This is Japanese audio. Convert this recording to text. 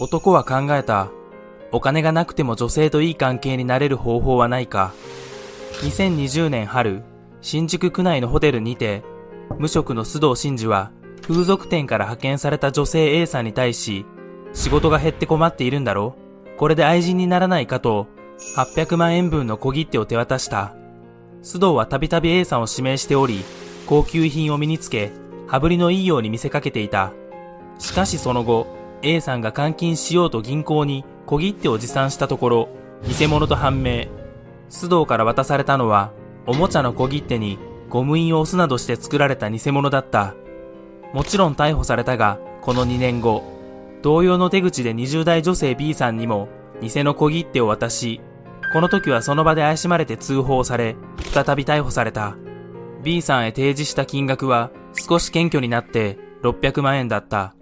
男は考えた。お金がなくても女性といい関係になれる方法はないか。2020年春、新宿区内のホテルにて、無職の須藤真二は風俗店から派遣された女性 A さんに対し、仕事が減って困っているんだろこれで愛人にならないかと、800万円分の小切手を手渡した。須藤はたびたび A さんを指名しており、高級品を身につけ、羽振りのいいように見せかけていた。しかしその後、A さんが換金しようと銀行に小切手を持参したところ、偽物と判明。須藤から渡されたのは、おもちゃの小切手にゴム印を押すなどして作られた偽物だった。もちろん逮捕されたが、この2年後、同様の手口で20代女性 B さんにも偽の小切手を渡し、この時はその場で怪しまれて通報され、再び逮捕された。B さんへ提示した金額は少し謙虚になって600万円だった。